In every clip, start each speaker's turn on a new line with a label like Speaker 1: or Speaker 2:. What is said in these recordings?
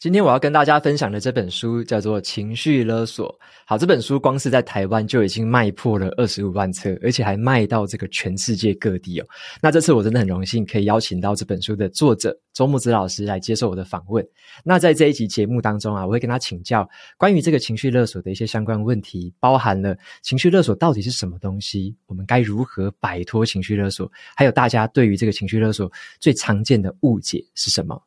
Speaker 1: 今天我要跟大家分享的这本书叫做《情绪勒索》。好，这本书光是在台湾就已经卖破了二十五万册，而且还卖到这个全世界各地哦。那这次我真的很荣幸可以邀请到这本书的作者周木子老师来接受我的访问。那在这一集节目当中啊，我会跟他请教关于这个情绪勒索的一些相关问题，包含了情绪勒索到底是什么东西，我们该如何摆脱情绪勒索，还有大家对于这个情绪勒索最常见的误解是什么。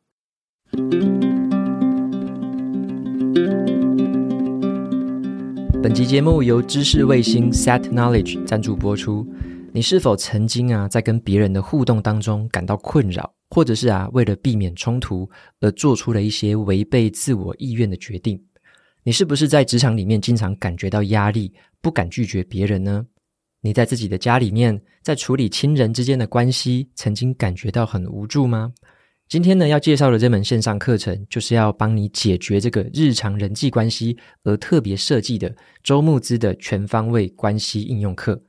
Speaker 1: 本集节目由知识卫星 Set Knowledge 赞助播出。你是否曾经啊，在跟别人的互动当中感到困扰，或者是啊，为了避免冲突而做出了一些违背自我意愿的决定？你是不是在职场里面经常感觉到压力，不敢拒绝别人呢？你在自己的家里面，在处理亲人之间的关系，曾经感觉到很无助吗？今天呢，要介绍的这门线上课程，就是要帮你解决这个日常人际关系而特别设计的周慕姿的全方位关系应用课。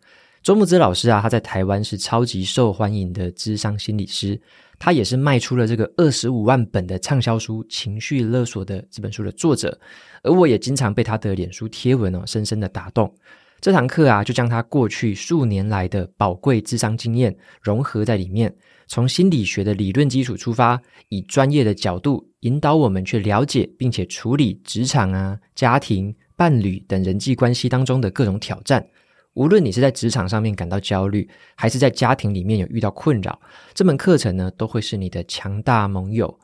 Speaker 1: 周慕姿老师啊，他在台湾是超级受欢迎的咨商心理师，他也是卖出了这个二十五万本的畅销书《情绪勒索》的这本书的作者。而我也经常被他的脸书贴文哦，深深的打动。这堂课啊，就将他过去数年来的宝贵智商经验融合在里面。从心理学的理论基础出发，以专业的角度引导我们去了解并且处理职场啊、家庭、伴侣等人际关系当中的各种挑战。无论你是在职场上面感到焦虑，还是在家庭里面有遇到困扰，这门课程呢，都会是你的强大盟友。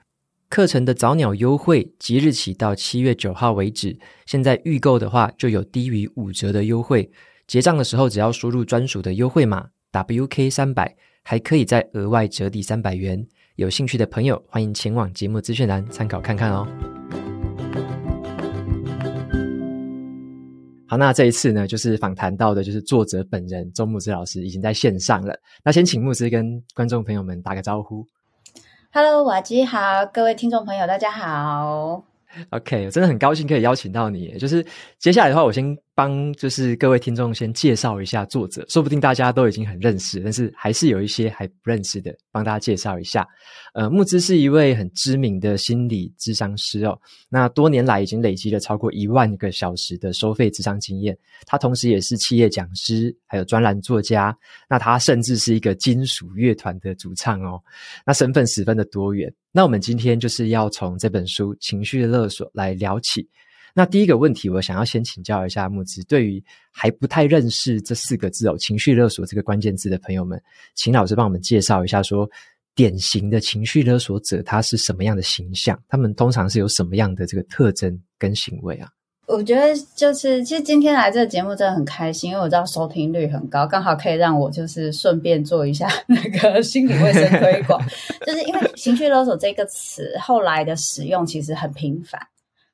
Speaker 1: 课程的早鸟优惠即日起到七月九号为止，现在预购的话就有低于五折的优惠。结账的时候只要输入专属的优惠码 WK 三百。还可以再额外折抵三百元，有兴趣的朋友欢迎前往节目资讯栏参考看看哦。好，那这一次呢，就是访谈到的，就是作者本人周牧之老师已经在线上了。那先请牧之跟观众朋友们打个招呼。
Speaker 2: Hello，瓦基好，各位听众朋友大家好。
Speaker 1: OK，真的很高兴可以邀请到你。就是接下来的话，我先。帮就是各位听众先介绍一下作者，说不定大家都已经很认识，但是还是有一些还不认识的，帮大家介绍一下。呃，木之是一位很知名的心理咨商师哦，那多年来已经累积了超过一万个小时的收费咨商经验。他同时也是企业讲师，还有专栏作家。那他甚至是一个金属乐团的主唱哦，那身份十分的多元。那我们今天就是要从这本书《情绪勒索》来聊起。那第一个问题，我想要先请教一下木子，对于还不太认识这四个字哦，情绪勒索这个关键字的朋友们，请老师帮我们介绍一下说，说典型的情绪勒索者他是什么样的形象？他们通常是有什么样的这个特征跟行为啊？
Speaker 2: 我觉得就是，其实今天来这个节目真的很开心，因为我知道收听率很高，刚好可以让我就是顺便做一下 那个心理卫生推广，就是因为情绪勒索这个词后来的使用其实很频繁。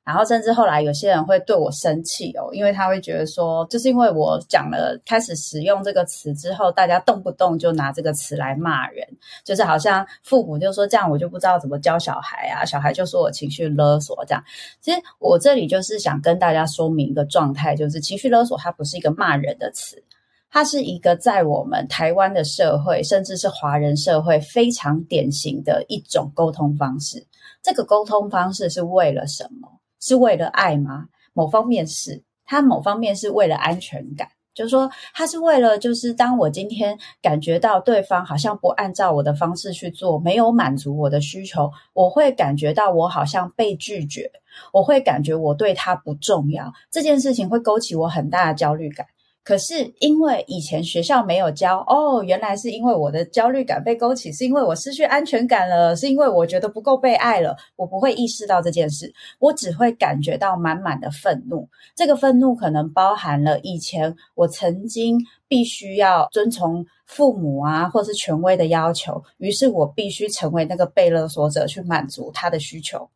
Speaker 2: 然后甚至后来有些人会对我生气哦，因为他会觉得说，就是因为我讲了开始使用这个词之后，大家动不动就拿这个词来骂人，就是好像父母就说这样，我就不知道怎么教小孩啊，小孩就说我情绪勒索这样。其实我这里就是想跟大家说明一个状态，就是情绪勒索它不是一个骂人的词，它是一个在我们台湾的社会，甚至是华人社会非常典型的一种沟通方式。这个沟通方式是为了什么？是为了爱吗？某方面是，他某方面是为了安全感，就是说，他是为了，就是当我今天感觉到对方好像不按照我的方式去做，没有满足我的需求，我会感觉到我好像被拒绝，我会感觉我对他不重要，这件事情会勾起我很大的焦虑感。可是因为以前学校没有教哦，原来是因为我的焦虑感被勾起，是因为我失去安全感了，是因为我觉得不够被爱了。我不会意识到这件事，我只会感觉到满满的愤怒。这个愤怒可能包含了以前我曾经必须要遵从父母啊，或是权威的要求，于是我必须成为那个被勒索者去满足他的需求。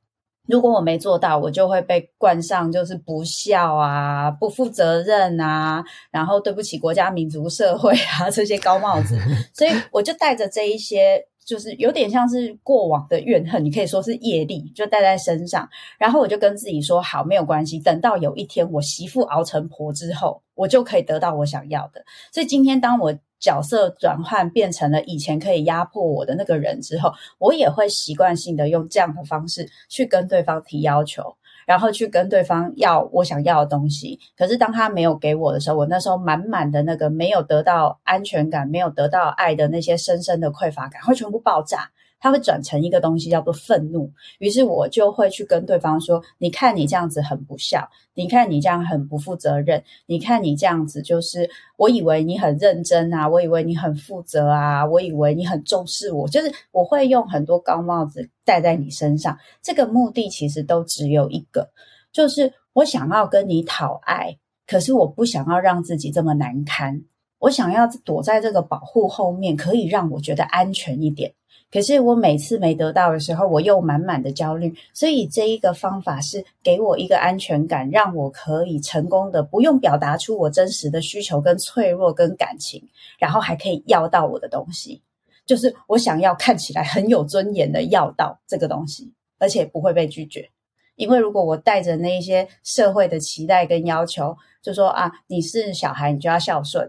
Speaker 2: 如果我没做到，我就会被冠上就是不孝啊、不负责任啊，然后对不起国家、民族、社会啊 这些高帽子。所以我就带着这一些就是有点像是过往的怨恨，你可以说是业力，就带在身上。然后我就跟自己说：好，没有关系，等到有一天我媳妇熬成婆之后，我就可以得到我想要的。所以今天当我角色转换变成了以前可以压迫我的那个人之后，我也会习惯性的用这样的方式去跟对方提要求。然后去跟对方要我想要的东西，可是当他没有给我的时候，我那时候满满的那个没有得到安全感、没有得到爱的那些深深的匮乏感会全部爆炸。它会转成一个东西叫做愤怒，于是我就会去跟对方说：“你看你这样子很不孝，你看你这样很不负责任，你看你这样子就是我以为你很认真啊，我以为你很负责啊，我以为你很重视我，就是我会用很多高帽子戴在你身上。这个目的其实都只有一个，就是我想要跟你讨爱，可是我不想要让自己这么难堪，我想要躲在这个保护后面，可以让我觉得安全一点。”可是我每次没得到的时候，我又满满的焦虑。所以这一个方法是给我一个安全感，让我可以成功的不用表达出我真实的需求跟脆弱跟感情，然后还可以要到我的东西。就是我想要看起来很有尊严的要到这个东西，而且不会被拒绝。因为如果我带着那一些社会的期待跟要求，就说啊，你是小孩，你就要孝顺，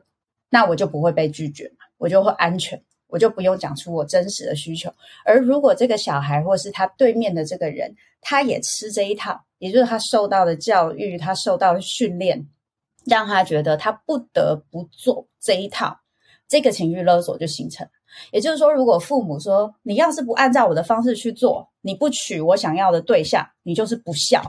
Speaker 2: 那我就不会被拒绝嘛，我就会安全。我就不用讲出我真实的需求，而如果这个小孩或是他对面的这个人，他也吃这一套，也就是他受到的教育，他受到的训练，让他觉得他不得不做这一套，这个情绪勒索就形成。也就是说，如果父母说你要是不按照我的方式去做，你不娶我想要的对象，你就是不孝。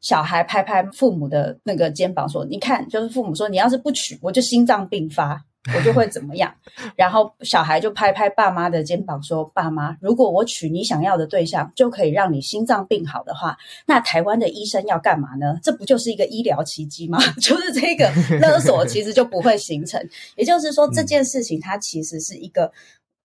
Speaker 2: 小孩拍拍父母的那个肩膀说：“你看，就是父母说你要是不娶，我就心脏病发。”我就会怎么样，然后小孩就拍拍爸妈的肩膀说：“爸妈，如果我娶你想要的对象，就可以让你心脏病好的话，那台湾的医生要干嘛呢？这不就是一个医疗奇迹吗？就是这个勒索其实就不会形成。也就是说，这件事情它其实是一个，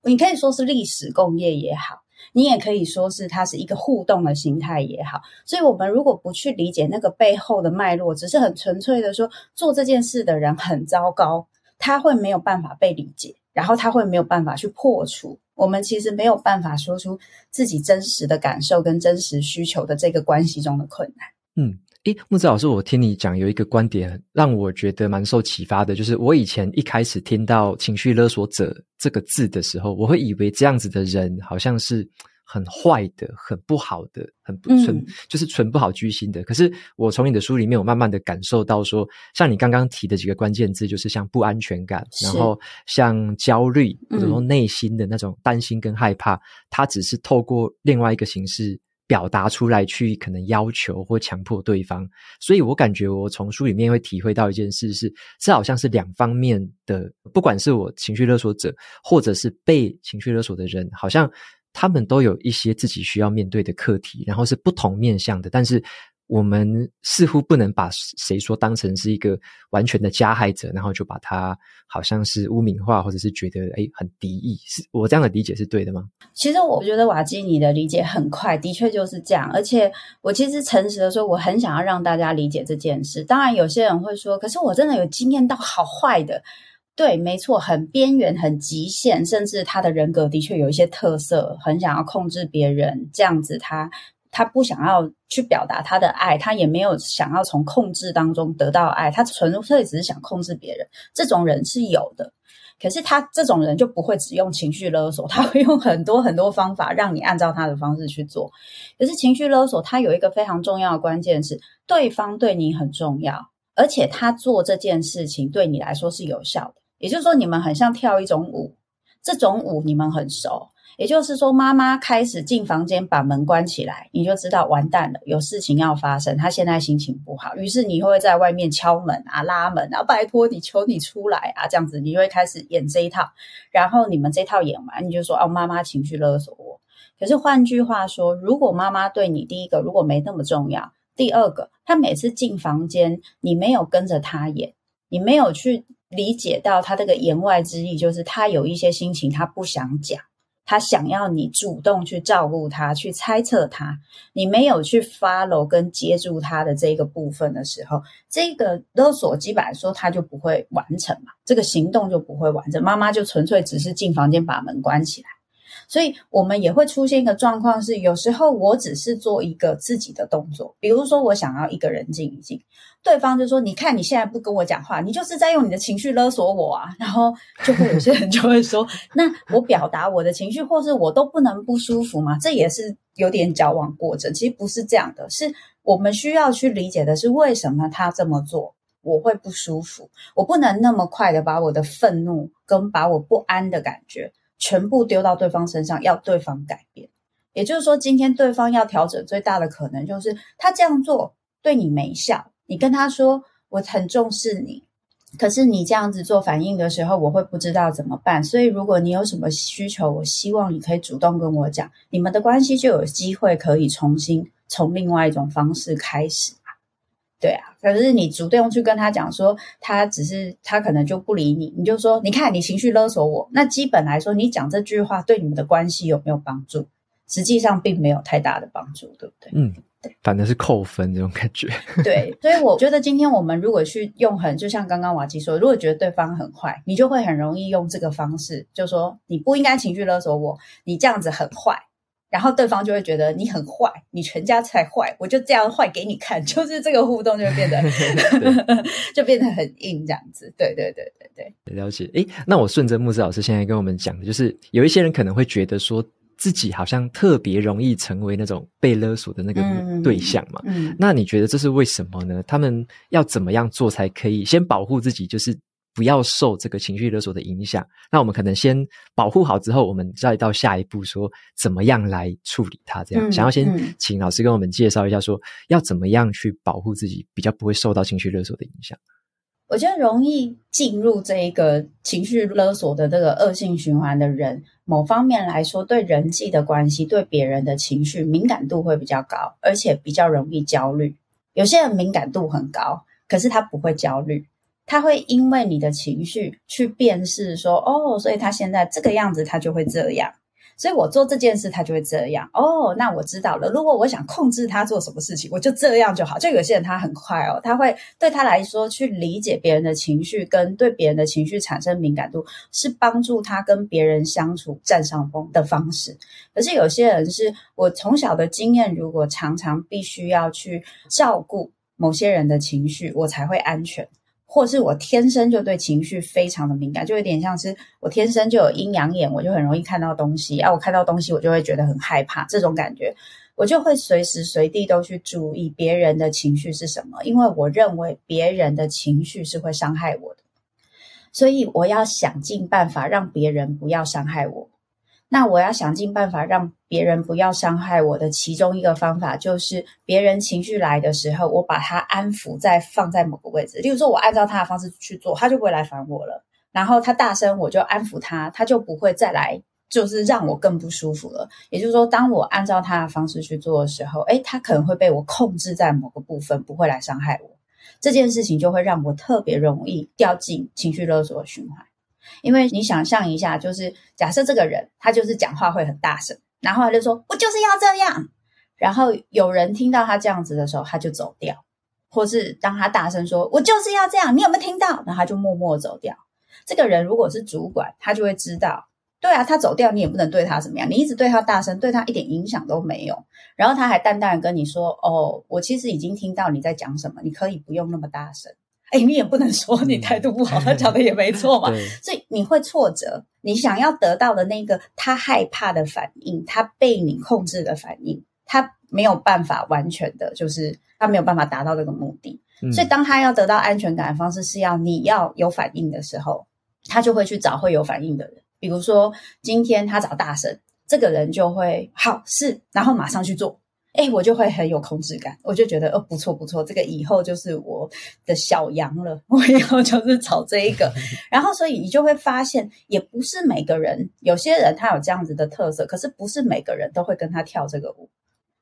Speaker 2: 你可以说是历史共业也好，你也可以说是它是一个互动的形态也好。所以，我们如果不去理解那个背后的脉络，只是很纯粹的说做这件事的人很糟糕。”他会没有办法被理解，然后他会没有办法去破除。我们其实没有办法说出自己真实的感受跟真实需求的这个关系中的困难。
Speaker 1: 嗯，诶，木子老师，我听你讲有一个观点让我觉得蛮受启发的，就是我以前一开始听到“情绪勒索者”这个字的时候，我会以为这样子的人好像是。很坏的，很不好的，很不纯，嗯、就是纯不好居心的。可是我从你的书里面，我慢慢的感受到说，像你刚刚提的几个关键字，就是像不安全感，然后像焦虑，或者说内心的那种担心跟害怕，它、嗯、只是透过另外一个形式表达出来，去可能要求或强迫对方。所以我感觉我从书里面会体会到一件事是，这好像是两方面的，不管是我情绪勒索者，或者是被情绪勒索的人，好像。他们都有一些自己需要面对的课题，然后是不同面向的。但是我们似乎不能把谁说当成是一个完全的加害者，然后就把他好像是污名化，或者是觉得诶很敌意。是我这样的理解是对的吗？
Speaker 2: 其实我觉得瓦基你的理解很快，的确就是这样。而且我其实诚实的说，我很想要让大家理解这件事。当然，有些人会说，可是我真的有经验到好坏的。对，没错，很边缘、很极限，甚至他的人格的确有一些特色，很想要控制别人，这样子他他不想要去表达他的爱，他也没有想要从控制当中得到爱，他纯粹只是想控制别人。这种人是有的，可是他这种人就不会只用情绪勒索，他会用很多很多方法让你按照他的方式去做。可是情绪勒索，他有一个非常重要的关键是，对方对你很重要，而且他做这件事情对你来说是有效的。也就是说，你们很像跳一种舞，这种舞你们很熟。也就是说，妈妈开始进房间把门关起来，你就知道完蛋了，有事情要发生。她现在心情不好，于是你会在外面敲门啊、拉门啊，拜托你，求你出来啊，这样子你就会开始演这一套。然后你们这套演完，你就说哦，妈妈情绪勒索我。可是换句话说，如果妈妈对你第一个如果没那么重要，第二个，她每次进房间，你没有跟着她演，你没有去。理解到他这个言外之意，就是他有一些心情，他不想讲，他想要你主动去照顾他，去猜测他。你没有去 follow 跟接住他的这个部分的时候，这个勒索基本来说他就不会完成嘛，这个行动就不会完成。妈妈就纯粹只是进房间把门关起来。所以我们也会出现一个状况是，有时候我只是做一个自己的动作，比如说我想要一个人静一静，对方就说：“你看你现在不跟我讲话，你就是在用你的情绪勒索我啊。”然后就会有些人就会说：“那我表达我的情绪，或是我都不能不舒服吗？”这也是有点矫枉过正。其实不是这样的，是我们需要去理解的是为什么他这么做。我会不舒服，我不能那么快的把我的愤怒跟把我不安的感觉全部丢到对方身上，要对方改变。也就是说，今天对方要调整最大的可能就是他这样做对你没效。你跟他说我很重视你，可是你这样子做反应的时候，我会不知道怎么办。所以如果你有什么需求，我希望你可以主动跟我讲，你们的关系就有机会可以重新从另外一种方式开始。对啊，可是你主动去跟他讲说，他只是他可能就不理你，你就说，你看你情绪勒索我。那基本来说，你讲这句话对你们的关系有没有帮助？实际上并没有太大的帮助，对不对？
Speaker 1: 嗯，对，反正是扣分这种感觉。
Speaker 2: 对，所以我觉得今天我们如果去用很，就像刚刚瓦基说，如果觉得对方很坏，你就会很容易用这个方式，就说你不应该情绪勒索我，你这样子很坏。然后对方就会觉得你很坏，你全家才坏，我就这样坏给你看，就是这个互动就会变得对 就变得很硬这样子。对对对对对，
Speaker 1: 了解。诶，那我顺着木子老师现在跟我们讲的，就是有一些人可能会觉得说自己好像特别容易成为那种被勒索的那个对象嘛。嗯，嗯，那你觉得这是为什么呢？他们要怎么样做才可以先保护自己？就是。不要受这个情绪勒索的影响。那我们可能先保护好之后，我们再到下一步说怎么样来处理它。这样，嗯、想要先请老师跟我们介绍一下说，说、嗯、要怎么样去保护自己，比较不会受到情绪勒索的影响。
Speaker 2: 我觉得容易进入这一个情绪勒索的这个恶性循环的人，某方面来说，对人际的关系、对别人的情绪敏感度会比较高，而且比较容易焦虑。有些人敏感度很高，可是他不会焦虑。他会因为你的情绪去辨识说，哦，所以他现在这个样子，他就会这样。所以我做这件事，他就会这样。哦，那我知道了。如果我想控制他做什么事情，我就这样就好。就有些人他很快哦，他会对他来说去理解别人的情绪，跟对别人的情绪产生敏感度，是帮助他跟别人相处占上风的方式。可是有些人是我从小的经验，如果常常必须要去照顾某些人的情绪，我才会安全。或是我天生就对情绪非常的敏感，就有点像是我天生就有阴阳眼，我就很容易看到东西啊。我看到东西，我就会觉得很害怕，这种感觉，我就会随时随地都去注意别人的情绪是什么，因为我认为别人的情绪是会伤害我的，所以我要想尽办法让别人不要伤害我。那我要想尽办法让别人不要伤害我的其中一个方法，就是别人情绪来的时候，我把他安抚，再放在某个位置。例如说，我按照他的方式去做，他就不会来烦我了。然后他大声，我就安抚他，他就不会再来，就是让我更不舒服了。也就是说，当我按照他的方式去做的时候，诶，他可能会被我控制在某个部分，不会来伤害我。这件事情就会让我特别容易掉进情绪勒索的循环。因为你想象一下，就是假设这个人他就是讲话会很大声，然后他就说：“我就是要这样。”然后有人听到他这样子的时候，他就走掉，或是当他大声说：“我就是要这样。”你有没有听到？然后他就默默走掉。这个人如果是主管，他就会知道，对啊，他走掉，你也不能对他怎么样，你一直对他大声，对他一点影响都没有。然后他还淡淡的跟你说：“哦，我其实已经听到你在讲什么，你可以不用那么大声。”哎，你也不能说你态度不好，嗯、他讲的也没错嘛。所以你会挫折，你想要得到的那个他害怕的反应，他被你控制的反应，他没有办法完全的，就是他没有办法达到这个目的。嗯、所以当他要得到安全感的方式是要你要有反应的时候，他就会去找会有反应的人。比如说今天他找大神，这个人就会好是，然后马上去做。哎，我就会很有控制感，我就觉得哦，不错不错，这个以后就是我的小羊了，我以后就是炒这一个。然后，所以你就会发现，也不是每个人，有些人他有这样子的特色，可是不是每个人都会跟他跳这个舞，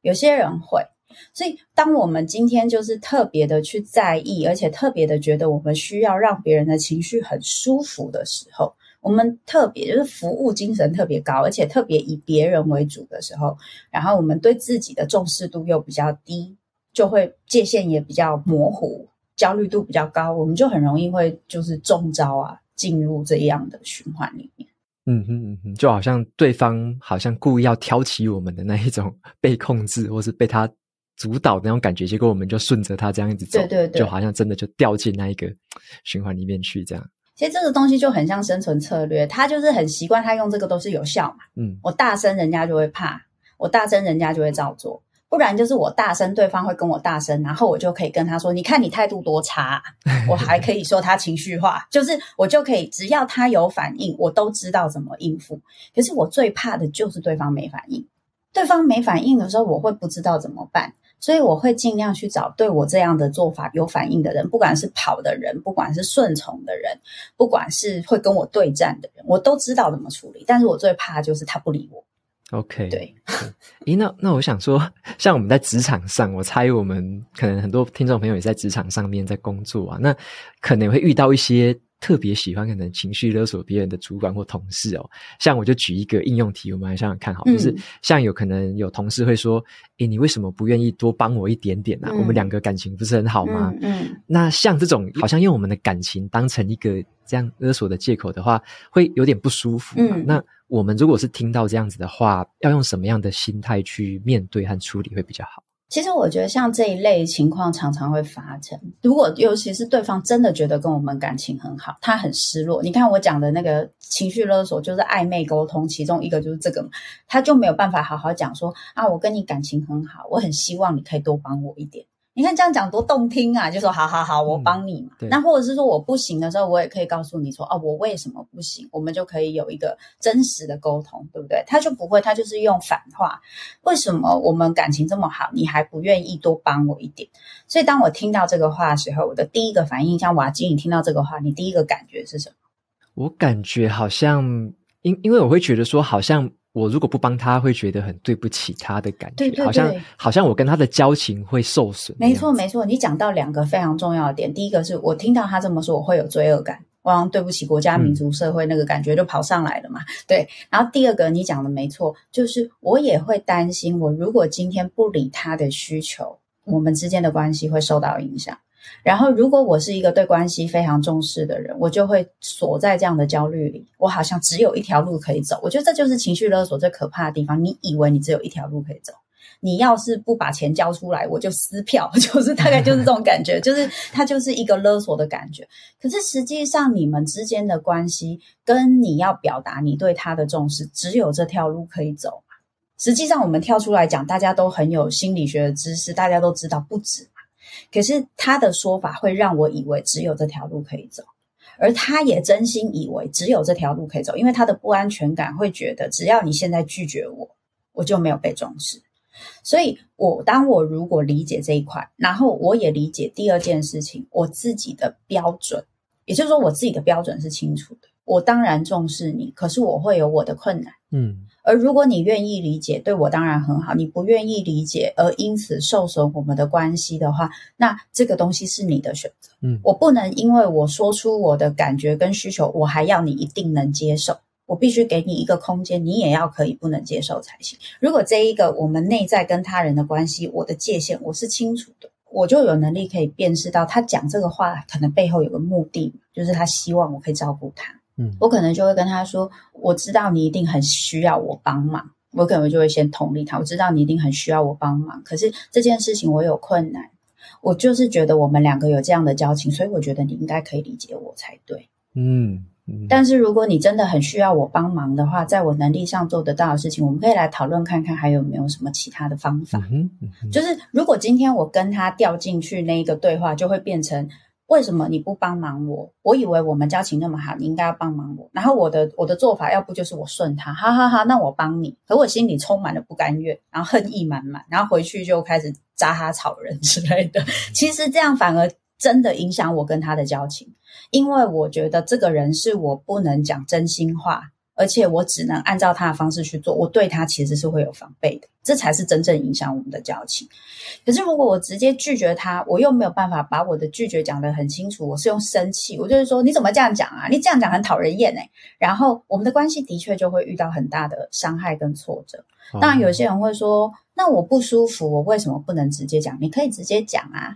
Speaker 2: 有些人会。所以，当我们今天就是特别的去在意，而且特别的觉得我们需要让别人的情绪很舒服的时候。我们特别就是服务精神特别高，而且特别以别人为主的时候，然后我们对自己的重视度又比较低，就会界限也比较模糊，焦虑度比较高，我们就很容易会就是中招啊，进入这样的循环里面。
Speaker 1: 嗯哼嗯哼，就好像对方好像故意要挑起我们的那一种 被控制，或是被他主导的那种感觉，结果我们就顺着他这样子走，
Speaker 2: 对对对，
Speaker 1: 就好像真的就掉进那一个 循环里面去，这样。
Speaker 2: 其实这个东西就很像生存策略，他就是很习惯，他用这个都是有效嘛。嗯，我大声，人家就会怕；我大声，人家就会照做。不然就是我大声，对方会跟我大声，然后我就可以跟他说：“你看你态度多差啊。”我还可以说他情绪化，就是我就可以，只要他有反应，我都知道怎么应付。可是我最怕的就是对方没反应。对方没反应的时候，我会不知道怎么办，所以我会尽量去找对我这样的做法有反应的人，不管是跑的人，不管是顺从的人，不管是会跟我对战的人，我都知道怎么处理。但是我最怕就是他不理我。
Speaker 1: OK，
Speaker 2: 对，
Speaker 1: 咦，那那我想说，像我们在职场上，我猜我们可能很多听众朋友也在职场上面在工作啊，那可能会遇到一些特别喜欢可能情绪勒索别人的主管或同事哦。像我就举一个应用题，我们来想想看好，就是像有可能有同事会说，诶、欸，你为什么不愿意多帮我一点点呢、啊？嗯、我们两个感情不是很好吗？嗯，嗯那像这种好像用我们的感情当成一个这样勒索的借口的话，会有点不舒服。嗯，那。我们如果是听到这样子的话，要用什么样的心态去面对和处理会比较好？
Speaker 2: 其实我觉得像这一类情况常常会发生。如果尤其是对方真的觉得跟我们感情很好，他很失落。你看我讲的那个情绪勒索，就是暧昧沟通，其中一个就是这个嘛，他就没有办法好好讲说啊，我跟你感情很好，我很希望你可以多帮我一点。你看这样讲多动听啊！就说好好好，我帮你嘛。嗯、那或者是说我不行的时候，我也可以告诉你说，哦，我为什么不行？我们就可以有一个真实的沟通，对不对？他就不会，他就是用反话。为什么我们感情这么好，你还不愿意多帮我一点？所以当我听到这个话的时候，我的第一个反应，像瓦基，你听到这个话，你第一个感觉是什么？
Speaker 1: 我感觉好像，因因为我会觉得说，好像。我如果不帮他，会觉得很对不起他的感觉，
Speaker 2: 对对对，
Speaker 1: 好像好像我跟他的交情会受损。
Speaker 2: 没错没错，你讲到两个非常重要的点，第一个是我听到他这么说，我会有罪恶感，我好像对不起国家、民族、社会，那个感觉就跑上来了嘛。嗯、对，然后第二个你讲的没错，就是我也会担心，我如果今天不理他的需求，我们之间的关系会受到影响。然后，如果我是一个对关系非常重视的人，我就会锁在这样的焦虑里。我好像只有一条路可以走。我觉得这就是情绪勒索最可怕的地方。你以为你只有一条路可以走，你要是不把钱交出来，我就撕票，就是大概就是这种感觉，就是它就是一个勒索的感觉。可是实际上，你们之间的关系跟你要表达你对他的重视，只有这条路可以走。实际上，我们跳出来讲，大家都很有心理学的知识，大家都知道不止。可是他的说法会让我以为只有这条路可以走，而他也真心以为只有这条路可以走，因为他的不安全感会觉得，只要你现在拒绝我，我就没有被重视。所以我，当我如果理解这一块，然后我也理解第二件事情，我自己的标准，也就是说，我自己的标准是清楚的。我当然重视你，可是我会有我的困难，嗯。而如果你愿意理解，对我当然很好。你不愿意理解，而因此受损我们的关系的话，那这个东西是你的选择。嗯，我不能因为我说出我的感觉跟需求，我还要你一定能接受。我必须给你一个空间，你也要可以不能接受才行。如果这一个我们内在跟他人的关系，我的界限我是清楚的，我就有能力可以辨识到他讲这个话可能背后有个目的，就是他希望我可以照顾他。嗯，我可能就会跟他说，我知道你一定很需要我帮忙，我可能就会先同理他。我知道你一定很需要我帮忙，可是这件事情我有困难，我就是觉得我们两个有这样的交情，所以我觉得你应该可以理解我才对。嗯，嗯，但是如果你真的很需要我帮忙的话，在我能力上做得到的事情，我们可以来讨论看看还有没有什么其他的方法。嗯嗯嗯，就是如果今天我跟他掉进去那一个对话，就会变成。为什么你不帮忙我？我以为我们交情那么好，你应该要帮忙我。然后我的我的做法，要不就是我顺他，哈哈哈，那我帮你。可我心里充满了不甘愿，然后恨意满满，然后回去就开始扎他草人 之类的。其实这样反而真的影响我跟他的交情，因为我觉得这个人是我不能讲真心话。而且我只能按照他的方式去做，我对他其实是会有防备的，这才是真正影响我们的交情。可是如果我直接拒绝他，我又没有办法把我的拒绝讲得很清楚，我是用生气，我就是说你怎么这样讲啊？你这样讲很讨人厌哎。然后我们的关系的确就会遇到很大的伤害跟挫折。当然有些人会说，那我不舒服，我为什么不能直接讲？你可以直接讲啊，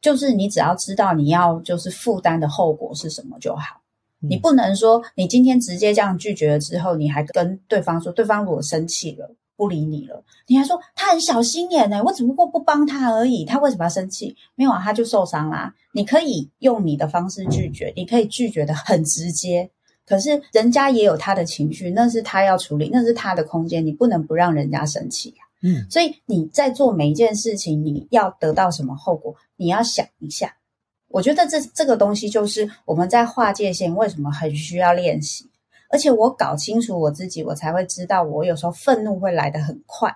Speaker 2: 就是你只要知道你要就是负担的后果是什么就好。你不能说你今天直接这样拒绝了之后，你还跟对方说，对方如果生气了，不理你了，你还说他很小心眼呢，我只不过不帮他而已，他为什么要生气？没有啊，他就受伤啦。你可以用你的方式拒绝，你可以拒绝的很直接，可是人家也有他的情绪，那是他要处理，那是他的空间，你不能不让人家生气啊。嗯，所以你在做每一件事情，你要得到什么后果，你要想一下。我觉得这这个东西就是我们在划界线，为什么很需要练习。而且我搞清楚我自己，我才会知道，我有时候愤怒会来得很快，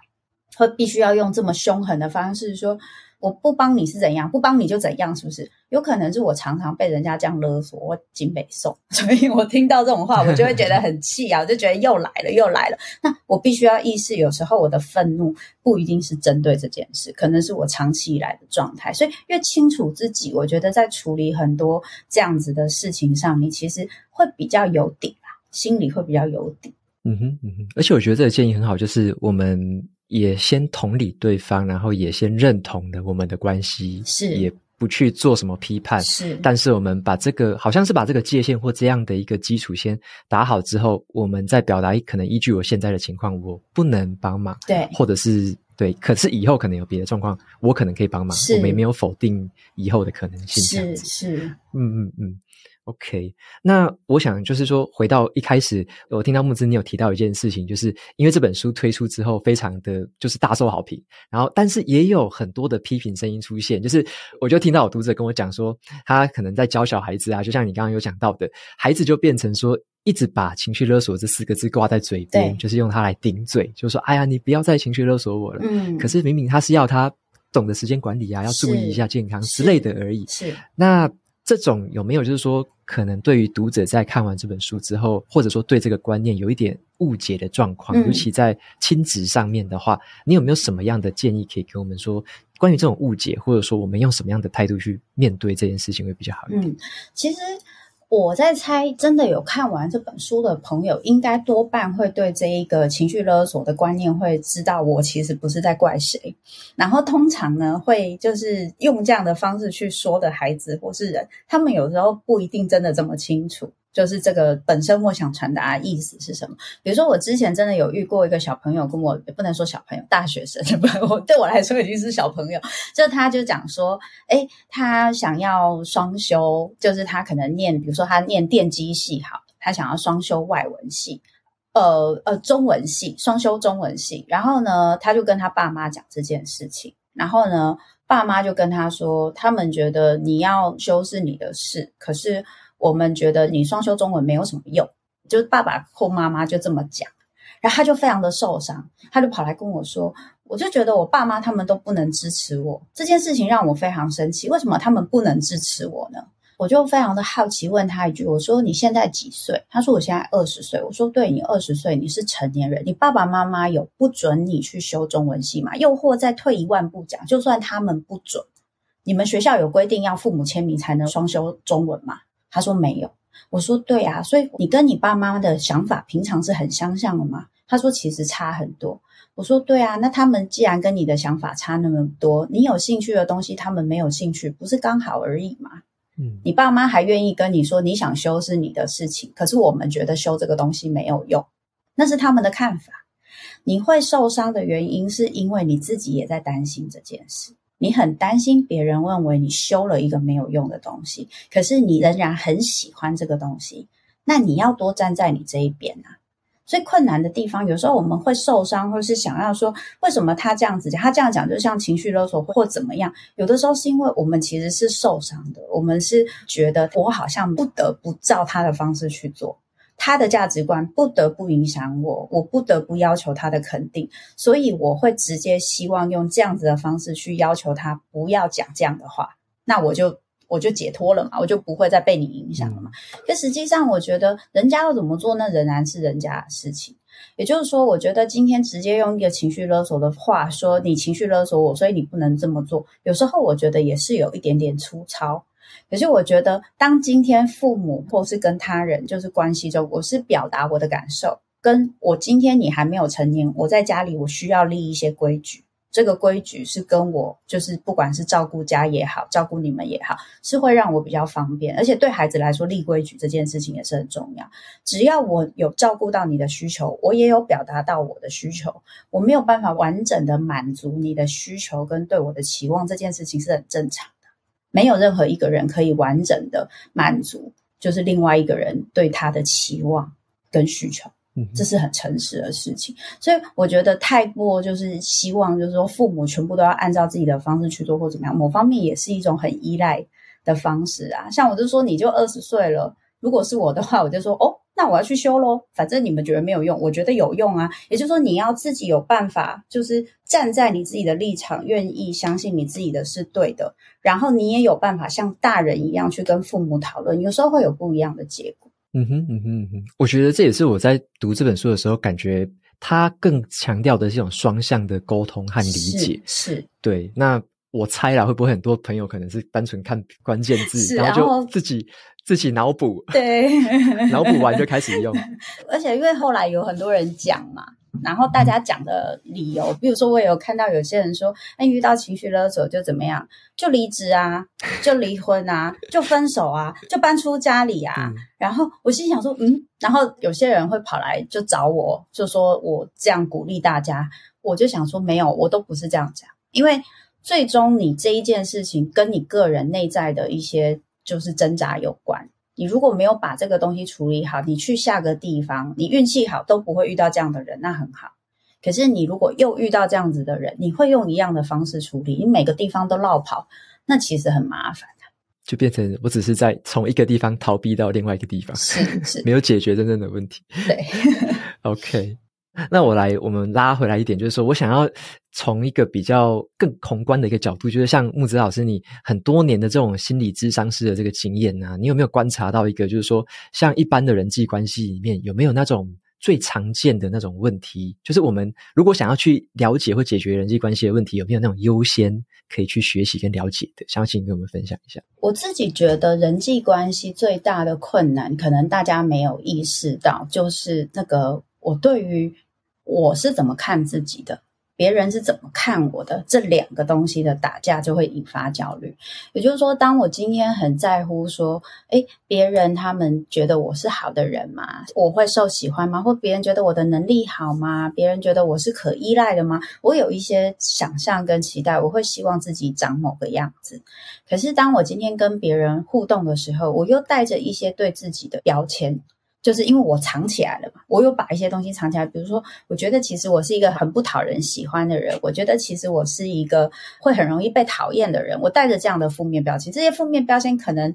Speaker 2: 会必须要用这么凶狠的方式说。我不帮你是怎样？不帮你就怎样，是不是？有可能是我常常被人家这样勒索，我警北宋，所以我听到这种话，我就会觉得很气啊，我就觉得又来了，又来了。那我必须要意识，有时候我的愤怒不一定是针对这件事，可能是我长期以来的状态。所以越清楚自己，我觉得在处理很多这样子的事情上，你其实会比较有底吧，心里会比较有底。
Speaker 1: 嗯哼，嗯哼。而且我觉得这个建议很好，就是我们。也先同理对方，然后也先认同了我们的关系，
Speaker 2: 是
Speaker 1: 也不去做什么批判，
Speaker 2: 是。
Speaker 1: 但是我们把这个好像是把这个界限或这样的一个基础先打好之后，我们再表达，可能依据我现在的情况，我不能帮忙，
Speaker 2: 对，
Speaker 1: 或者是对，可是以后可能有别的状况，我可能可以帮忙，我们也没有否定以后的可能性，
Speaker 2: 是是，
Speaker 1: 嗯嗯嗯。OK，那我想就是说，回到一开始，我听到木子你有提到一件事情，就是因为这本书推出之后，非常的就是大受好评，然后但是也有很多的批评声音出现，就是我就听到有读者跟我讲说，他可能在教小孩子啊，就像你刚刚有讲到的，孩子就变成说，一直把情绪勒索这四个字挂在嘴边，就是用它来顶嘴，就是说，哎呀，你不要再情绪勒索我了。嗯，可是明明他是要他懂得时间管理啊，要注意一下健康之类的而已。
Speaker 2: 是，
Speaker 1: 那。这种有没有就是说，可能对于读者在看完这本书之后，或者说对这个观念有一点误解的状况，嗯、尤其在亲子上面的话，你有没有什么样的建议可以给我们说，关于这种误解，或者说我们用什么样的态度去面对这件事情会比较好一点？
Speaker 2: 嗯，其实。我在猜，真的有看完这本书的朋友，应该多半会对这一个情绪勒索的观念会知道，我其实不是在怪谁。然后通常呢，会就是用这样的方式去说的孩子或是人，他们有时候不一定真的这么清楚。就是这个本身我想传达的意思是什么？比如说，我之前真的有遇过一个小朋友跟我，不能说小朋友，大学生，不，我对我来说已经是小朋友。就他就讲说，诶，他想要双修，就是他可能念，比如说他念电机系，好，他想要双修外文系，呃呃，中文系，双修中文系。然后呢，他就跟他爸妈讲这件事情，然后呢，爸妈就跟他说，他们觉得你要修是你的事，可是。我们觉得你双修中文没有什么用，就是爸爸或妈妈就这么讲，然后他就非常的受伤，他就跑来跟我说，我就觉得我爸妈他们都不能支持我，这件事情让我非常生气，为什么他们不能支持我呢？我就非常的好奇问他一句，我说你现在几岁？他说我现在二十岁。我说对，你二十岁，你是成年人，你爸爸妈妈有不准你去修中文系吗？又或再退一万步讲，就算他们不准，你们学校有规定要父母签名才能双修中文吗？他说没有，我说对啊，所以你跟你爸妈的想法平常是很相像的吗？他说其实差很多。我说对啊，那他们既然跟你的想法差那么多，你有兴趣的东西他们没有兴趣，不是刚好而已吗？嗯，你爸妈还愿意跟你说你想修是你的事情，可是我们觉得修这个东西没有用，那是他们的看法。你会受伤的原因是因为你自己也在担心这件事。你很担心别人认为你修了一个没有用的东西，可是你仍然很喜欢这个东西，那你要多站在你这一边啊。最困难的地方，有时候我们会受伤，或是想要说，为什么他这样子讲？他这样讲就像情绪勒索或怎么样？有的时候是因为我们其实是受伤的，我们是觉得我好像不得不照他的方式去做。他的价值观不得不影响我，我不得不要求他的肯定，所以我会直接希望用这样子的方式去要求他不要讲这样的话，那我就我就解脱了嘛，我就不会再被你影响了嘛。可实际上，我觉得人家要怎么做，那仍然是人家的事情。也就是说，我觉得今天直接用一个情绪勒索的话说你情绪勒索我，所以你不能这么做，有时候我觉得也是有一点点粗糙。可是我觉得，当今天父母或是跟他人就是关系中，我是表达我的感受，跟我今天你还没有成年，我在家里我需要立一些规矩，这个规矩是跟我就是不管是照顾家也好，照顾你们也好，是会让我比较方便。而且对孩子来说，立规矩这件事情也是很重要。只要我有照顾到你的需求，我也有表达到我的需求，我没有办法完整的满足你的需求跟对我的期望，这件事情是很正常。没有任何一个人可以完整的满足，就是另外一个人对他的期望跟需求。这是很诚实的事情，所以我觉得太过就是希望，就是说父母全部都要按照自己的方式去做或怎么样，某方面也是一种很依赖的方式啊。像我就说，你就二十岁了，如果是我的话，我就说哦，那我要去修咯，反正你们觉得没有用，我觉得有用啊。也就是说，你要自己有办法，就是站在你自己的立场，愿意相信你自己的是对的，然后你也有办法像大人一样去跟父母讨论，有时候会有不一样的结果。
Speaker 1: 嗯哼，嗯哼，嗯哼，我觉得这也是我在读这本书的时候，感觉他更强调的这种双向的沟通和理解。
Speaker 2: 是，是
Speaker 1: 对。那我猜啦，会不会很多朋友可能是单纯看关键字，然后就自己自己脑补，对，脑补完就开始用。
Speaker 2: 而且因为后来有很多人讲嘛。然后大家讲的理由，比如说我有看到有些人说，哎，遇到情绪勒索就怎么样，就离职啊，就离婚啊，就分手啊，就搬出家里啊。嗯、然后我心想说，嗯，然后有些人会跑来就找我，就说我这样鼓励大家，我就想说没有，我都不是这样讲，因为最终你这一件事情跟你个人内在的一些就是挣扎有关。你如果没有把这个东西处理好，你去下个地方，你运气好都不会遇到这样的人，那很好。可是你如果又遇到这样子的人，你会用一样的方式处理，你每个地方都落跑，那其实很麻烦的。
Speaker 1: 就变成我只是在从一个地方逃避到另外一个地方，
Speaker 2: 是是，
Speaker 1: 没有解决真正的问题。
Speaker 2: 对，
Speaker 1: OK。那我来，我们拉回来一点，就是说我想要从一个比较更宏观的一个角度，就是像木子老师你很多年的这种心理咨商师的这个经验啊，你有没有观察到一个，就是说像一般的人际关系里面，有没有那种最常见的那种问题？就是我们如果想要去了解或解决人际关系的问题，有没有那种优先可以去学习跟了解的？相信跟我们分享一下。
Speaker 2: 我自己觉得人际关系最大的困难，可能大家没有意识到，就是那个我对于。我是怎么看自己的，别人是怎么看我的，这两个东西的打架就会引发焦虑。也就是说，当我今天很在乎说，诶，别人他们觉得我是好的人吗？我会受喜欢吗？或别人觉得我的能力好吗？别人觉得我是可依赖的吗？我有一些想象跟期待，我会希望自己长某个样子。可是当我今天跟别人互动的时候，我又带着一些对自己的标签。就是因为我藏起来了嘛，我有把一些东西藏起来，比如说，我觉得其实我是一个很不讨人喜欢的人，我觉得其实我是一个会很容易被讨厌的人，我带着这样的负面标签，这些负面标签可能。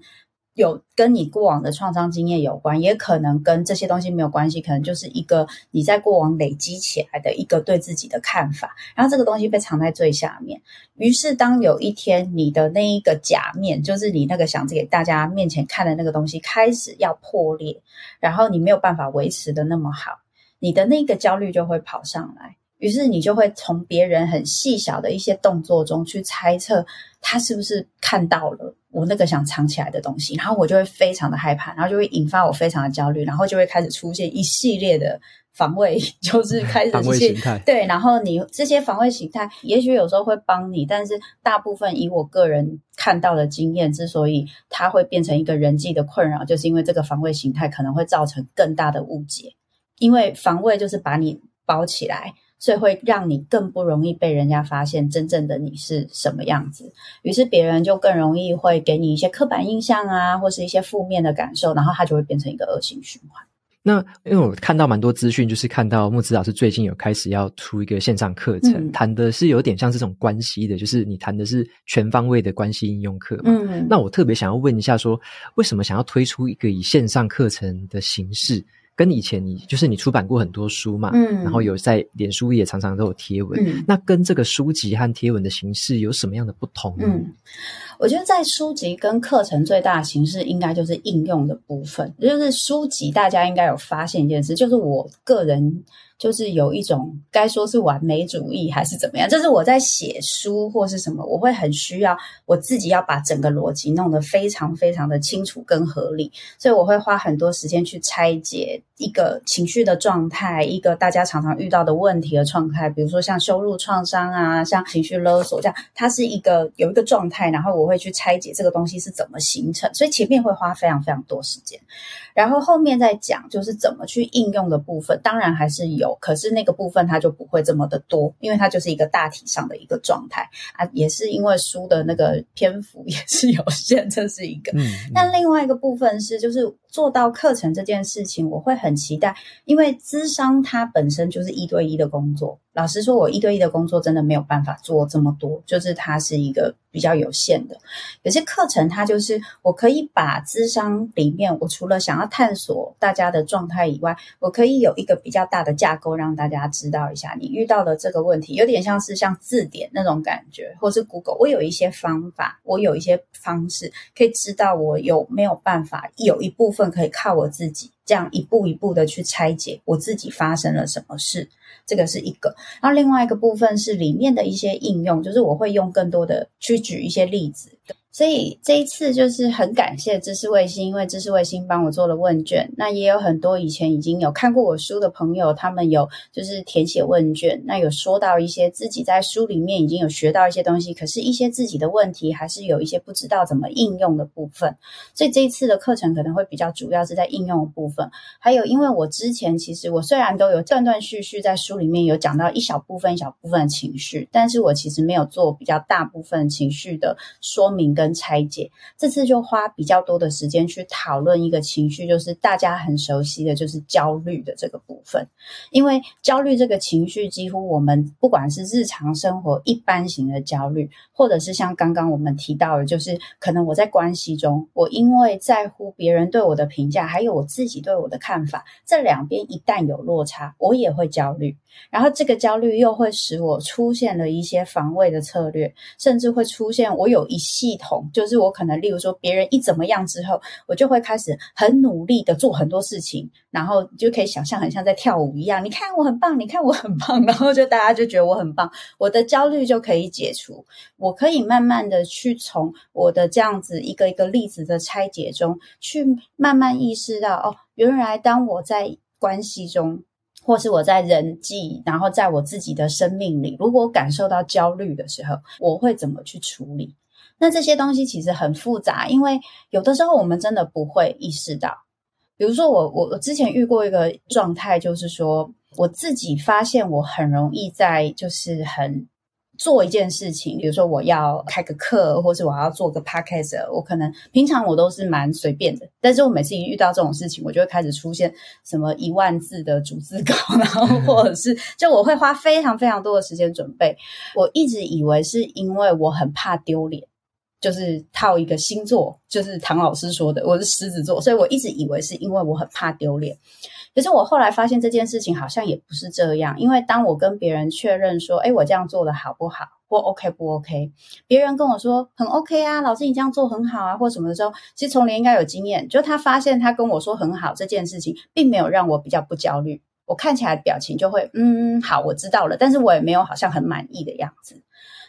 Speaker 2: 有跟你过往的创伤经验有关，也可能跟这些东西没有关系，可能就是一个你在过往累积起来的一个对自己的看法，然后这个东西被藏在最下面。于是当有一天你的那一个假面，就是你那个想着给大家面前看的那个东西开始要破裂，然后你没有办法维持的那么好，你的那个焦虑就会跑上来。于是你就会从别人很细小的一些动作中去猜测他是不是看到了我那个想藏起来的东西，然后我就会非常的害怕，然后就会引发我非常的焦虑，然后就会开始出现一系列的防卫，就是开始
Speaker 1: 防卫形态。
Speaker 2: 对，然后你这些防卫形态，也许有时候会帮你，但是大部分以我个人看到的经验，之所以它会变成一个人际的困扰，就是因为这个防卫形态可能会造成更大的误解，因为防卫就是把你包起来。所以会让你更不容易被人家发现真正的你是什么样子，于是别人就更容易会给你一些刻板印象啊，或是一些负面的感受，然后它就会变成一个恶性循环。
Speaker 1: 那因为我看到蛮多资讯，就是看到木子老师最近有开始要出一个线上课程，嗯、谈的是有点像这种关系的，就是你谈的是全方位的关系应用课嘛。嗯，那我特别想要问一下说，说为什么想要推出一个以线上课程的形式？跟以前你就是你出版过很多书嘛，嗯，然后有在脸书也常常都有贴文，嗯，那跟这个书籍和贴文的形式有什么样的不同呢？
Speaker 2: 嗯，我觉得在书籍跟课程最大的形式应该就是应用的部分，就是书籍大家应该有发现一件事，就是我个人就是有一种该说是完美主义还是怎么样？就是我在写书或是什么，我会很需要我自己要把整个逻辑弄得非常非常的清楚跟合理，所以我会花很多时间去拆解一个情绪的状态，一个大家常常遇到的问题的状态，比如说像羞辱创伤啊，像情绪勒索这样，它是一个有一个状态，然后我我会去拆解这个东西是怎么形成，所以前面会花非常非常多时间。然后后面再讲，就是怎么去应用的部分，当然还是有，可是那个部分它就不会这么的多，因为它就是一个大体上的一个状态啊，也是因为书的那个篇幅也是有限，这是一个。嗯，那另外一个部分是，就是做到课程这件事情，我会很期待，因为资商它本身就是一对一的工作。老实说，我一对一的工作真的没有办法做这么多，就是它是一个比较有限的。有些课程，它就是我可以把咨商里面，我除了想要探索大家的状态以外，我可以有一个比较大的架构，让大家知道一下你遇到的这个问题，有点像是像字典那种感觉，或是 Google，我有一些方法，我有一些方式，可以知道我有没有办法，有一部分可以靠我自己。这样一步一步的去拆解我自己发生了什么事，这个是一个。然后另外一个部分是里面的一些应用，就是我会用更多的去举一些例子。所以这一次就是很感谢知识卫星，因为知识卫星帮我做了问卷。那也有很多以前已经有看过我书的朋友，他们有就是填写问卷，那有说到一些自己在书里面已经有学到一些东西，可是一些自己的问题还是有一些不知道怎么应用的部分。所以这一次的课程可能会比较主要是在应用的部分。还有，因为我之前其实我虽然都有断断续续在书里面有讲到一小部分一小部分情绪，但是我其实没有做比较大部分情绪的说明跟。跟拆解，这次就花比较多的时间去讨论一个情绪，就是大家很熟悉的就是焦虑的这个部分。因为焦虑这个情绪，几乎我们不管是日常生活一般型的焦虑，或者是像刚刚我们提到的，就是可能我在关系中，我因为在乎别人对我的评价，还有我自己对我的看法，这两边一旦有落差，我也会焦虑。然后这个焦虑又会使我出现了一些防卫的策略，甚至会出现我有一系统。就是我可能，例如说，别人一怎么样之后，我就会开始很努力的做很多事情，然后就可以想象很像在跳舞一样。你看我很棒，你看我很棒，然后就大家就觉得我很棒，我的焦虑就可以解除。我可以慢慢的去从我的这样子一个一个例子的拆解中，去慢慢意识到，哦，原来当我在关系中，或是我在人际，然后在我自己的生命里，如果感受到焦虑的时候，我会怎么去处理？那这些东西其实很复杂，因为有的时候我们真的不会意识到。比如说我，我我之前遇过一个状态，就是说我自己发现我很容易在就是很做一件事情，比如说我要开个课，或是我要做个 podcast，我可能平常我都是蛮随便的，但是我每次一遇到这种事情，我就会开始出现什么一万字的逐字稿，然后或者是就我会花非常非常多的时间准备。我一直以为是因为我很怕丢脸。就是套一个星座，就是唐老师说的，我是狮子座，所以我一直以为是因为我很怕丢脸。可是我后来发现这件事情好像也不是这样，因为当我跟别人确认说，诶，我这样做的好不好，或 OK 不 OK，别人跟我说很 OK 啊，老师你这样做很好啊，或什么的时候，其实从林应该有经验，就他发现他跟我说很好这件事情，并没有让我比较不焦虑，我看起来表情就会嗯好，我知道了，但是我也没有好像很满意的样子。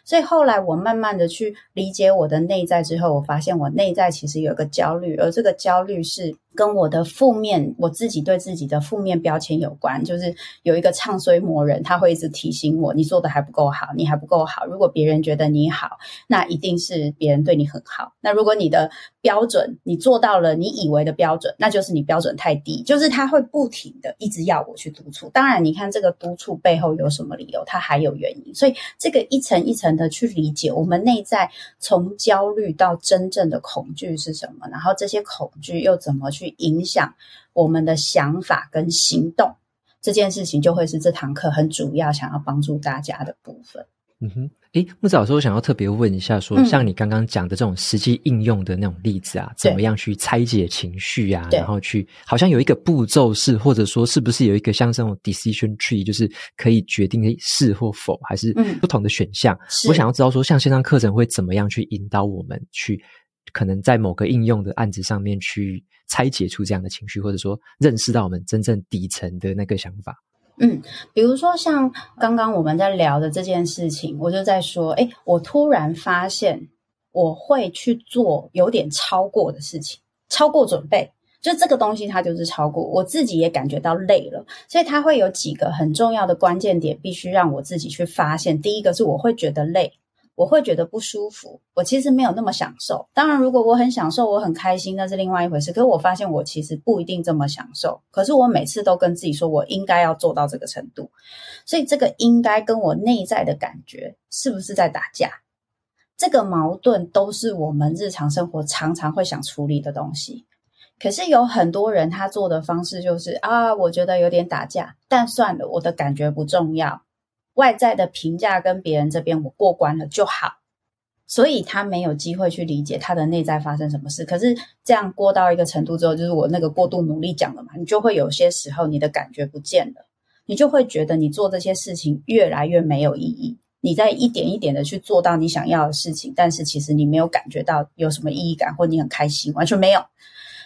Speaker 2: 所以后来我慢慢的去理解我的内在之后，我发现我内在其实有个焦虑，而这个焦虑是跟我的负面，我自己对自己的负面标签有关。就是有一个唱衰魔人，他会一直提醒我，你做的还不够好，你还不够好。如果别人觉得你好，那一定是别人对你很好。那如果你的标准你做到了你以为的标准，那就是你标准太低。就是他会不停的一直要我去督促。当然，你看这个督促背后有什么理由？他还有原因。所以这个一层一层。的去理解我们内在从焦虑到真正的恐惧是什么，然后这些恐惧又怎么去影响我们的想法跟行动，这件事情就会是这堂课很主要想要帮助大家的部分。
Speaker 1: 嗯哼。诶，木子老师，我想要特别问一下说，说、嗯、像你刚刚讲的这种实际应用的那种例子啊，怎么样去拆解情绪啊？然后去好像有一个步骤是，或者说是不是有一个像这种 decision tree，就是可以决定是或否，还是不同的选项？嗯、我想要知道说，像线上课程会怎么样去引导我们去，可能在某个应用的案子上面去拆解出这样的情绪，或者说认识到我们真正底层的那个想法。
Speaker 2: 嗯，比如说像刚刚我们在聊的这件事情，我就在说，哎，我突然发现我会去做有点超过的事情，超过准备，就这个东西它就是超过，我自己也感觉到累了，所以它会有几个很重要的关键点，必须让我自己去发现。第一个是我会觉得累。我会觉得不舒服，我其实没有那么享受。当然，如果我很享受，我很开心，那是另外一回事。可是我发现我其实不一定这么享受。可是我每次都跟自己说，我应该要做到这个程度。所以这个应该跟我内在的感觉是不是在打架？这个矛盾都是我们日常生活常常会想处理的东西。可是有很多人他做的方式就是啊，我觉得有点打架，但算了，我的感觉不重要。外在的评价跟别人这边我过关了就好，所以他没有机会去理解他的内在发生什么事。可是这样过到一个程度之后，就是我那个过度努力讲了嘛，你就会有些时候你的感觉不见了，你就会觉得你做这些事情越来越没有意义。你在一点一点的去做到你想要的事情，但是其实你没有感觉到有什么意义感，或你很开心，完全没有。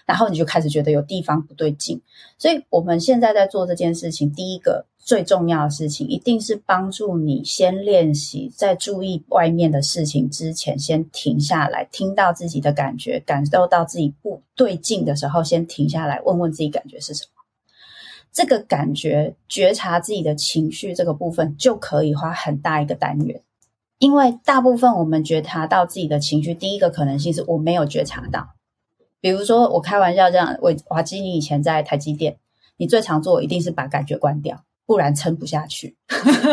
Speaker 2: 然后你就开始觉得有地方不对劲，所以我们现在在做这件事情，第一个最重要的事情，一定是帮助你先练习，在注意外面的事情之前，先停下来，听到自己的感觉，感受到自己不对劲的时候，先停下来，问问自己感觉是什么。这个感觉，觉察自己的情绪这个部分，就可以花很大一个单元，因为大部分我们觉察到自己的情绪，第一个可能性是我没有觉察到。比如说，我开玩笑这样，我华基，你以前在台积电，你最常做一定是把感觉关掉，不然撑不下去。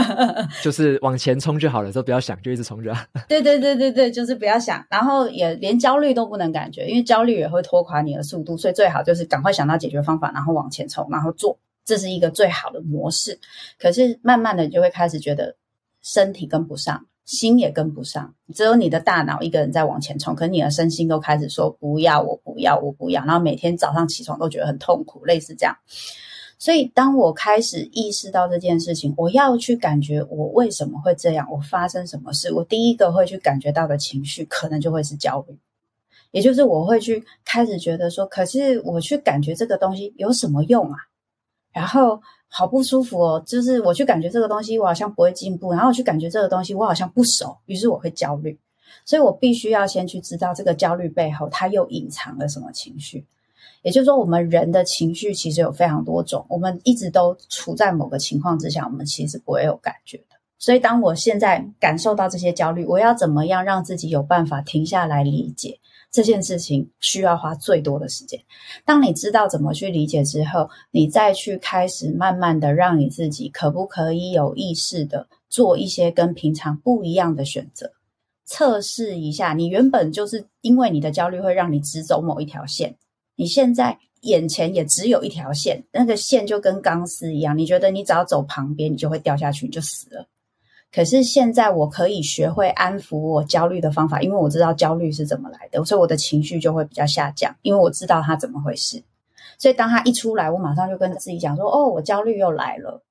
Speaker 1: 就是往前冲就好了，就不要想，就一直冲着。
Speaker 2: 对对对对对，就是不要想，然后也连焦虑都不能感觉，因为焦虑也会拖垮你的速度，所以最好就是赶快想到解决方法，然后往前冲，然后做，这是一个最好的模式。可是慢慢的，你就会开始觉得身体跟不上。心也跟不上，只有你的大脑一个人在往前冲，可你的身心都开始说不要，我不要，我不要，然后每天早上起床都觉得很痛苦，类似这样。所以当我开始意识到这件事情，我要去感觉我为什么会这样，我发生什么事，我第一个会去感觉到的情绪，可能就会是焦虑，也就是我会去开始觉得说，可是我去感觉这个东西有什么用啊？然后。好不舒服哦，就是我去感觉这个东西，我好像不会进步；然后我去感觉这个东西，我好像不熟，于是我会焦虑。所以我必须要先去知道这个焦虑背后，它又隐藏了什么情绪。也就是说，我们人的情绪其实有非常多种，我们一直都处在某个情况之下，我们其实不会有感觉的。所以，当我现在感受到这些焦虑，我要怎么样让自己有办法停下来理解？这件事情需要花最多的时间。当你知道怎么去理解之后，你再去开始慢慢的让你自己可不可以有意识的做一些跟平常不一样的选择，测试一下。你原本就是因为你的焦虑会让你只走某一条线，你现在眼前也只有一条线，那个线就跟钢丝一样，你觉得你只要走旁边，你就会掉下去，你就死了。可是现在我可以学会安抚我焦虑的方法，因为我知道焦虑是怎么来的，所以我的情绪就会比较下降，因为我知道它怎么回事。所以当它一出来，我马上就跟自己讲说：“哦，我焦虑又来了。”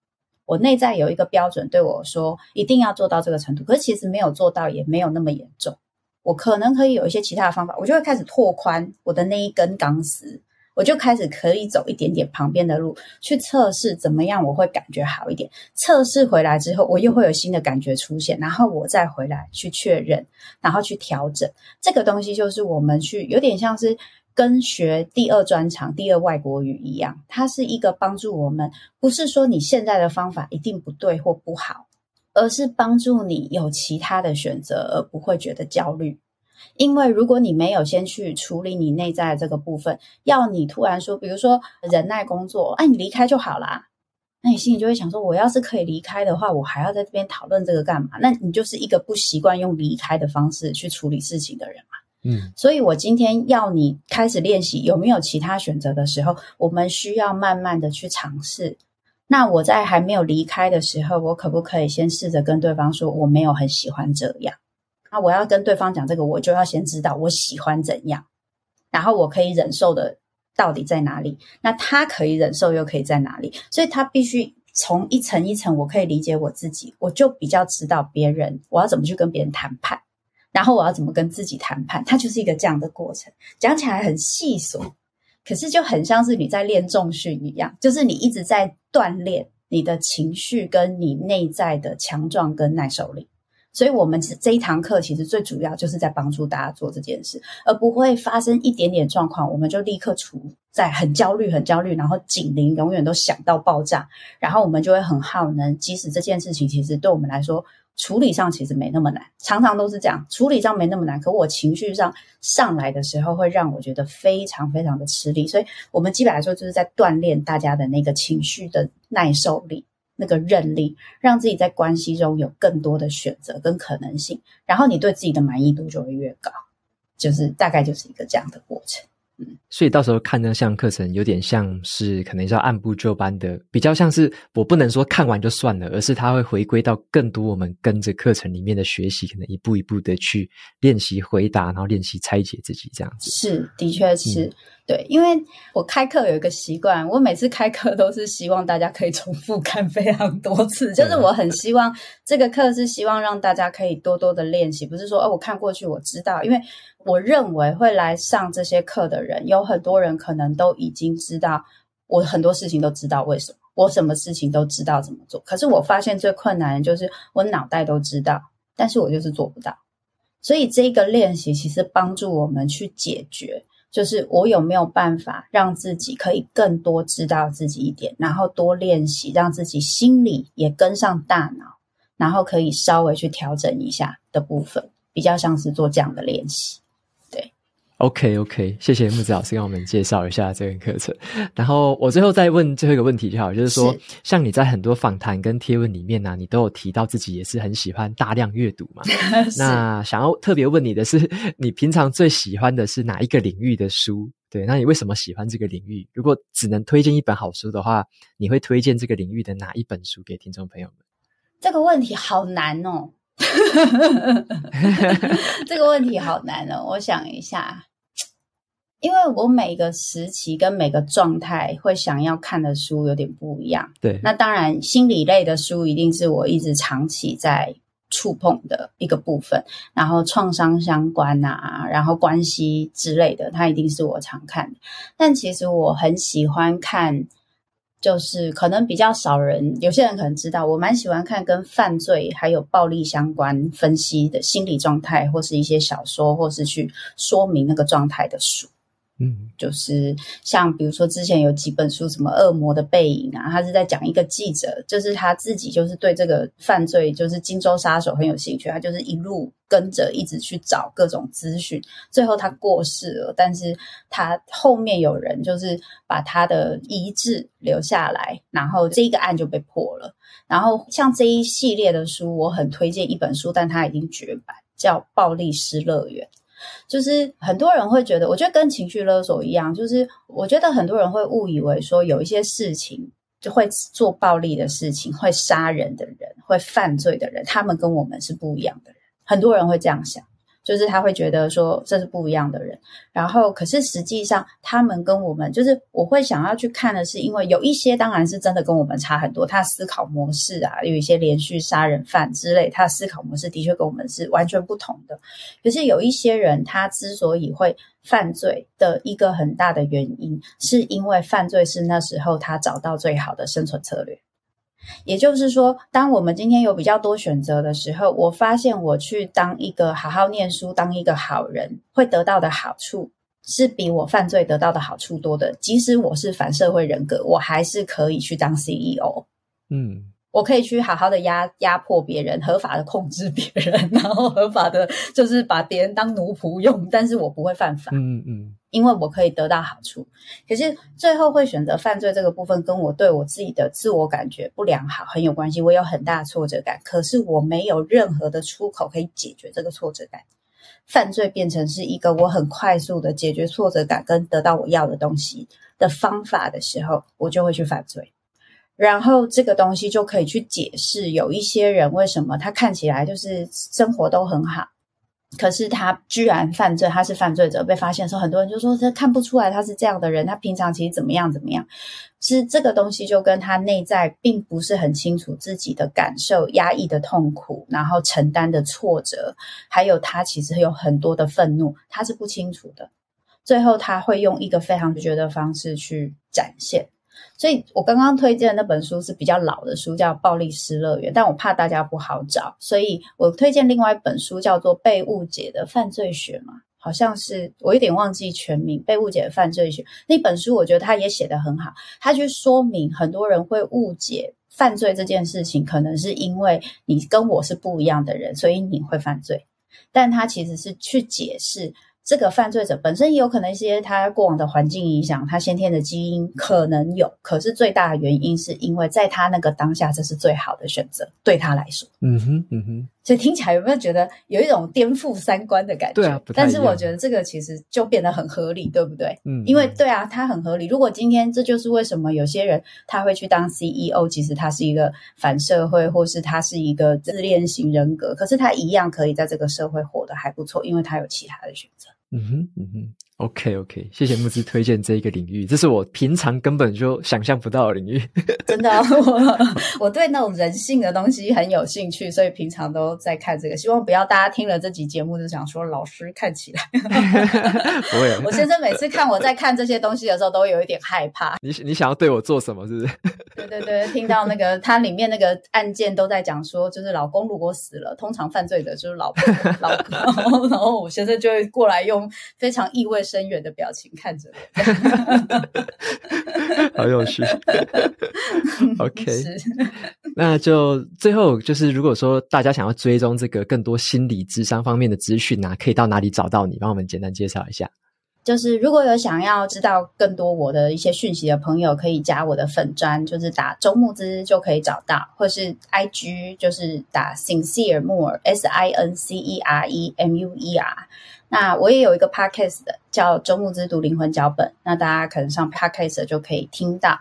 Speaker 2: 我内在有一个标准对我说，一定要做到这个程度。可是其实没有做到，也没有那么严重。我可能可以有一些其他的方法，我就会开始拓宽我的那一根钢丝。我就开始可以走一点点旁边的路，去测试怎么样我会感觉好一点。测试回来之后，我又会有新的感觉出现，然后我再回来去确认，然后去调整。这个东西就是我们去有点像是跟学第二专长、第二外国语一样，它是一个帮助我们，不是说你现在的方法一定不对或不好，而是帮助你有其他的选择，而不会觉得焦虑。因为如果你没有先去处理你内在的这个部分，要你突然说，比如说忍耐工作，哎，你离开就好啦。那你心里就会想说，我要是可以离开的话，我还要在这边讨论这个干嘛？那你就是一个不习惯用离开的方式去处理事情的人嘛。嗯，所以我今天要你开始练习，有没有其他选择的时候，我们需要慢慢的去尝试。那我在还没有离开的时候，我可不可以先试着跟对方说，我没有很喜欢这样？那我要跟对方讲这个，我就要先知道我喜欢怎样，然后我可以忍受的到底在哪里？那他可以忍受又可以在哪里？所以他必须从一层一层，我可以理解我自己，我就比较知道别人我要怎么去跟别人谈判，然后我要怎么跟自己谈判，它就是一个这样的过程。讲起来很细琐，可是就很像是你在练重训一样，就是你一直在锻炼你的情绪跟你内在的强壮跟耐受力。所以，我们这一堂课其实最主要就是在帮助大家做这件事，而不会发生一点点状况，我们就立刻处在很焦虑、很焦虑，然后警铃永远都响到爆炸，然后我们就会很耗能。即使这件事情其实对我们来说处理上其实没那么难，常常都是这样，处理上没那么难，可我情绪上上来的时候，会让我觉得非常非常的吃力。所以，我们基本来说就是在锻炼大家的那个情绪的耐受力。那个韧力，让自己在关系中有更多的选择跟可能性，然后你对自己的满意度就会越高，就是大概就是一个这样的过程。嗯，
Speaker 1: 所以到时候看那项课程，有点像是可能是要按部就班的，比较像是我不能说看完就算了，而是它会回归到更多我们跟着课程里面的学习，可能一步一步的去练习回答，然后练习拆解自己这样子。
Speaker 2: 是，的确是。嗯对，因为我开课有一个习惯，我每次开课都是希望大家可以重复看非常多次，就是我很希望这个课是希望让大家可以多多的练习，不是说哦，我看过去我知道，因为我认为会来上这些课的人，有很多人可能都已经知道，我很多事情都知道为什么，我什么事情都知道怎么做，可是我发现最困难的就是我脑袋都知道，但是我就是做不到，所以这个练习其实帮助我们去解决。就是我有没有办法让自己可以更多知道自己一点，然后多练习，让自己心里也跟上大脑，然后可以稍微去调整一下的部分，比较像是做这样的练习。
Speaker 1: OK OK，谢谢木子老师跟我们介绍一下这个课程。然后我最后再问最后一个问题就好，就是说，是像你在很多访谈跟贴文里面呢、啊，你都有提到自己也是很喜欢大量阅读嘛。那想要特别问你的是，你平常最喜欢的是哪一个领域的书？对，那你为什么喜欢这个领域？如果只能推荐一本好书的话，你会推荐这个领域的哪一本书给听众朋友们？
Speaker 2: 这个问题好难哦。这个问题好难哦，我想一下，因为我每个时期跟每个状态会想要看的书有点不一样。
Speaker 1: 对，
Speaker 2: 那当然心理类的书一定是我一直长期在触碰的一个部分，然后创伤相关啊，然后关系之类的，它一定是我常看的。但其实我很喜欢看。就是可能比较少人，有些人可能知道，我蛮喜欢看跟犯罪还有暴力相关分析的心理状态，或是一些小说，或是去说明那个状态的书。嗯，就是像比如说之前有几本书，什么《恶魔的背影》啊，他是在讲一个记者，就是他自己就是对这个犯罪，就是金州杀手很有兴趣，他就是一路跟着一直去找各种资讯，最后他过世了，但是他后面有人就是把他的遗志留下来，然后这个案就被破了。然后像这一系列的书，我很推荐一本书，但它已经绝版，叫《暴力失乐园》。就是很多人会觉得，我觉得跟情绪勒索一样，就是我觉得很多人会误以为说有一些事情就会做暴力的事情、会杀人的人、会犯罪的人，他们跟我们是不一样的人，很多人会这样想。就是他会觉得说这是不一样的人，然后可是实际上他们跟我们，就是我会想要去看的是，因为有一些当然是真的跟我们差很多，他思考模式啊，有一些连续杀人犯之类，他的思考模式的确跟我们是完全不同的。可是有一些人，他之所以会犯罪的一个很大的原因，是因为犯罪是那时候他找到最好的生存策略。也就是说，当我们今天有比较多选择的时候，我发现我去当一个好好念书、当一个好人，会得到的好处是比我犯罪得到的好处多的。即使我是反社会人格，我还是可以去当 CEO。嗯。我可以去好好的压压迫别人，合法的控制别人，然后合法的，就是把别人当奴仆用，但是我不会犯法，嗯嗯，因为我可以得到好处。可是最后会选择犯罪这个部分，跟我对我自己的自我感觉不良好很有关系。我有很大挫折感，可是我没有任何的出口可以解决这个挫折感。犯罪变成是一个我很快速的解决挫折感跟得到我要的东西的方法的时候，我就会去犯罪。然后这个东西就可以去解释，有一些人为什么他看起来就是生活都很好，可是他居然犯罪，他是犯罪者被发现的时候，很多人就说他看不出来他是这样的人，他平常其实怎么样怎么样。是这个东西就跟他内在并不是很清楚自己的感受、压抑的痛苦，然后承担的挫折，还有他其实有很多的愤怒，他是不清楚的。最后他会用一个非常决绝的方式去展现。所以我刚刚推荐的那本书是比较老的书，叫《暴力失乐园》，但我怕大家不好找，所以我推荐另外一本书，叫做《被误解的犯罪学》嘛，好像是我有点忘记全名，《被误解的犯罪学》那本书，我觉得他也写得很好，他去说明很多人会误解犯罪这件事情，可能是因为你跟我是不一样的人，所以你会犯罪，但他其实是去解释。这个犯罪者本身也有可能一些他过往的环境影响，他先天的基因可能有，可是最大的原因是因为在他那个当下，这是最好的选择，对他来说。
Speaker 1: 嗯哼，嗯哼。
Speaker 2: 所以听起来有没有觉得有一种颠覆三观的感觉？
Speaker 1: 对啊，
Speaker 2: 但是我觉得这个其实就变得很合理，对不对？
Speaker 1: 嗯，
Speaker 2: 因为对啊，他很合理。如果今天这就是为什么有些人他会去当 CEO，其实他是一个反社会，或是他是一个自恋型人格，可是他一样可以在这个社会活得还不错，因为他有其他的选择。
Speaker 1: 嗯哼，嗯哼，OK OK，谢谢木之推荐这一个领域，这是我平常根本就想象不到的领域。
Speaker 2: 真的，我我对那种人性的东西很有兴趣，所以平常都在看这个。希望不要大家听了这集节目就想说老师看起来
Speaker 1: 不会。
Speaker 2: 我先生每次看我在看这些东西的时候，都有一点害怕。
Speaker 1: 你你想要对我做什么？是不是？
Speaker 2: 对对对，听到那个它里面那个案件都在讲说，就是老公如果死了，通常犯罪的就是老婆老婆，然后我先生就会过来用。非常意味深远的表情看着
Speaker 1: 好有趣。OK，那就最后就是，如果说大家想要追踪这个更多心理智商方面的资讯啊，可以到哪里找到你？帮我们简单介绍一下。
Speaker 2: 就是如果有想要知道更多我的一些讯息的朋友，可以加我的粉专，就是打周木之就可以找到，或是 IG 就是打 Sincere More，S I N C E R E M U E R。那我也有一个 podcast 的，叫周牧之读灵魂脚本，那大家可能上 podcast 就可以听到。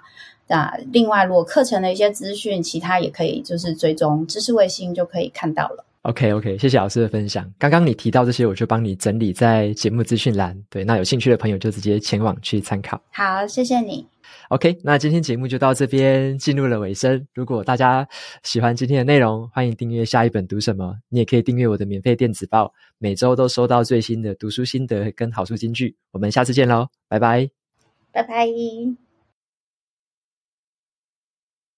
Speaker 2: 那另外，如果课程的一些资讯，其他也可以就是追踪知识卫星就可以看到了。
Speaker 1: OK OK，谢谢老师的分享。刚刚你提到这些，我就帮你整理在节目资讯栏。对，那有兴趣的朋友就直接前往去参考。
Speaker 2: 好，谢谢你。
Speaker 1: OK，那今天节目就到这边进入了尾声。如果大家喜欢今天的内容，欢迎订阅下一本读什么。你也可以订阅我的免费电子报，每周都收到最新的读书心得跟好书金句。我们下次见喽，拜拜，
Speaker 2: 拜拜。